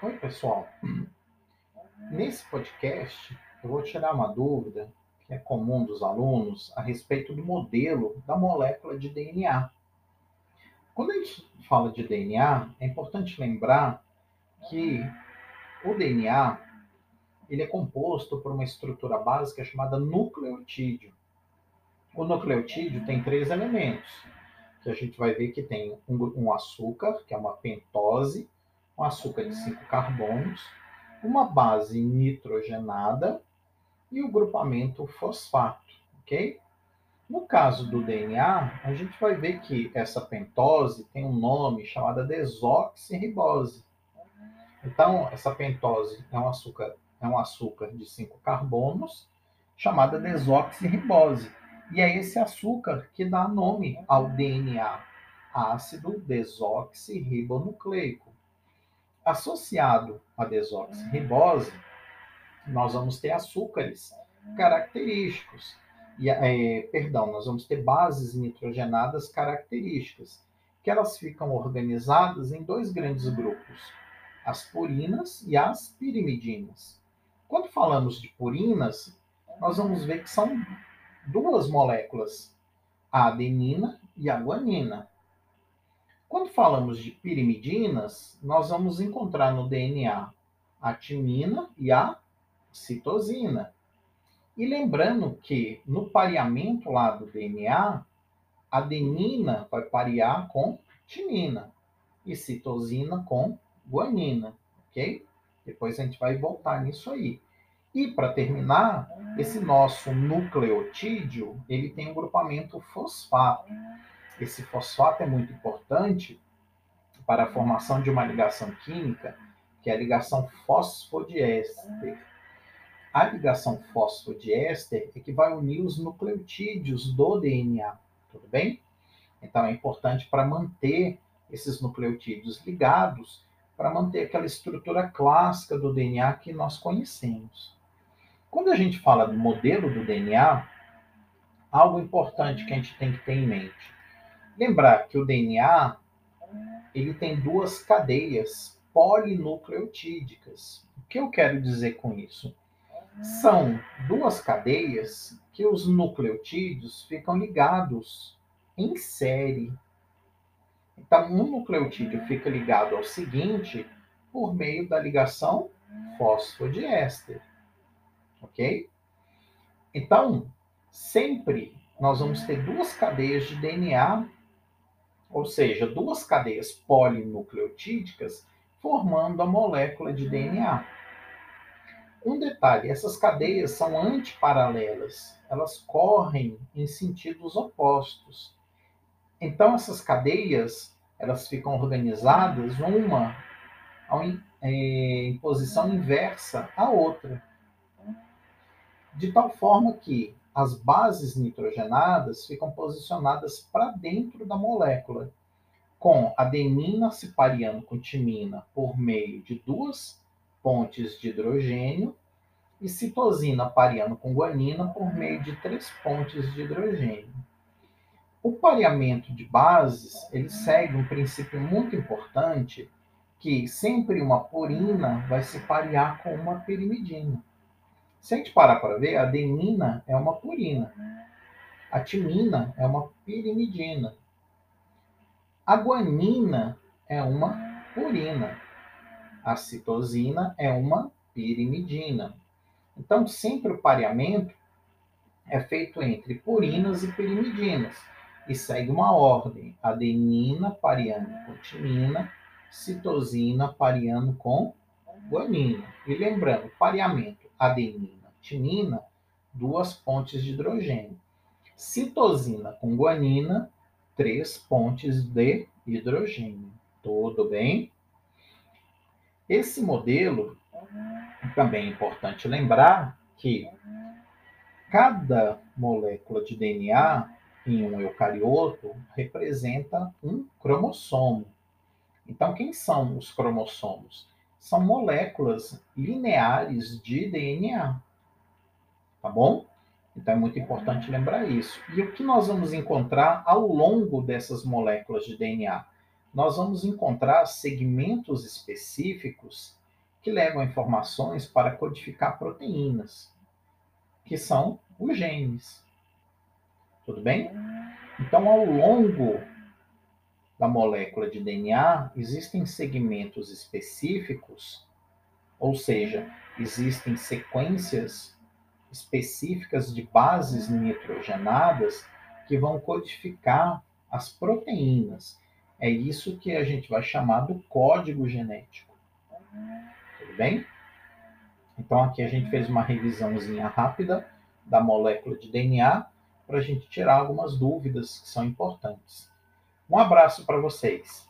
Oi, pessoal. Nesse podcast, eu vou tirar uma dúvida que é comum dos alunos a respeito do modelo da molécula de DNA. Quando a gente fala de DNA, é importante lembrar que o DNA ele é composto por uma estrutura básica chamada nucleotídeo. O nucleotídeo tem três elementos, que a gente vai ver que tem um, açúcar, que é uma pentose, um açúcar de cinco carbonos, uma base nitrogenada e o grupamento fosfato, ok? No caso do DNA, a gente vai ver que essa pentose tem um nome chamado desoxirribose. Então, essa pentose é um açúcar, é um açúcar de cinco carbonos, chamada desoxirribose. E é esse açúcar que dá nome ao DNA, ácido desoxirribonucleico. Associado à desoxirribose, nós vamos ter açúcares característicos. E, é, perdão, nós vamos ter bases nitrogenadas características, que elas ficam organizadas em dois grandes grupos, as purinas e as pirimidinas. Quando falamos de purinas, nós vamos ver que são duas moléculas, a adenina e a guanina. Quando falamos de pirimidinas, nós vamos encontrar no DNA a timina e a citosina. E lembrando que no pareamento lá do DNA, adenina vai parear com timina e citosina com guanina, ok? Depois a gente vai voltar nisso aí. E para terminar, esse nosso nucleotídeo, ele tem um grupamento fosfato. Esse fosfato é muito importante para a formação de uma ligação química, que é a ligação fosfodiéster. A ligação fosfodiéster é que vai unir os nucleotídeos do DNA, tudo bem? Então é importante para manter esses nucleotídeos ligados, para manter aquela estrutura clássica do DNA que nós conhecemos. Quando a gente fala do modelo do DNA, algo importante que a gente tem que ter em mente. Lembrar que o DNA ele tem duas cadeias polinucleotídicas. O que eu quero dizer com isso? São duas cadeias que os nucleotídeos ficam ligados em série. Então, um nucleotídeo fica ligado ao seguinte por meio da ligação fosfodiéster ok? Então, sempre nós vamos ter duas cadeias de DNA, ou seja, duas cadeias polinucleotídicas formando a molécula de DNA. Um detalhe, essas cadeias são antiparalelas, elas correm em sentidos opostos. Então essas cadeias, elas ficam organizadas uma em posição inversa à outra de tal forma que as bases nitrogenadas ficam posicionadas para dentro da molécula, com adenina se pareando com timina por meio de duas pontes de hidrogênio e citosina pareando com guanina por meio de três pontes de hidrogênio. O pareamento de bases, ele segue um princípio muito importante que sempre uma purina vai se parear com uma pirimidina. Se a gente parar para ver, a adenina é uma purina. A timina é uma pirimidina. A guanina é uma purina. A citosina é uma pirimidina. Então, sempre o pareamento é feito entre purinas e pirimidinas e segue uma ordem: adenina pareando com timina, citosina pareando com guanina. E lembrando, pareamento adenina, timina, duas pontes de hidrogênio. Citosina com guanina, três pontes de hidrogênio. Tudo bem? Esse modelo também é importante lembrar que cada molécula de DNA em um eucarioto representa um cromossomo. Então, quem são os cromossomos? são moléculas lineares de DNA. Tá bom? Então é muito importante lembrar isso. E o que nós vamos encontrar ao longo dessas moléculas de DNA? Nós vamos encontrar segmentos específicos que levam informações para codificar proteínas, que são os genes. Tudo bem? Então, ao longo da molécula de DNA, existem segmentos específicos, ou seja, existem sequências específicas de bases nitrogenadas que vão codificar as proteínas. É isso que a gente vai chamar do código genético. Tudo bem? Então aqui a gente fez uma revisãozinha rápida da molécula de DNA para a gente tirar algumas dúvidas que são importantes. Um abraço para vocês.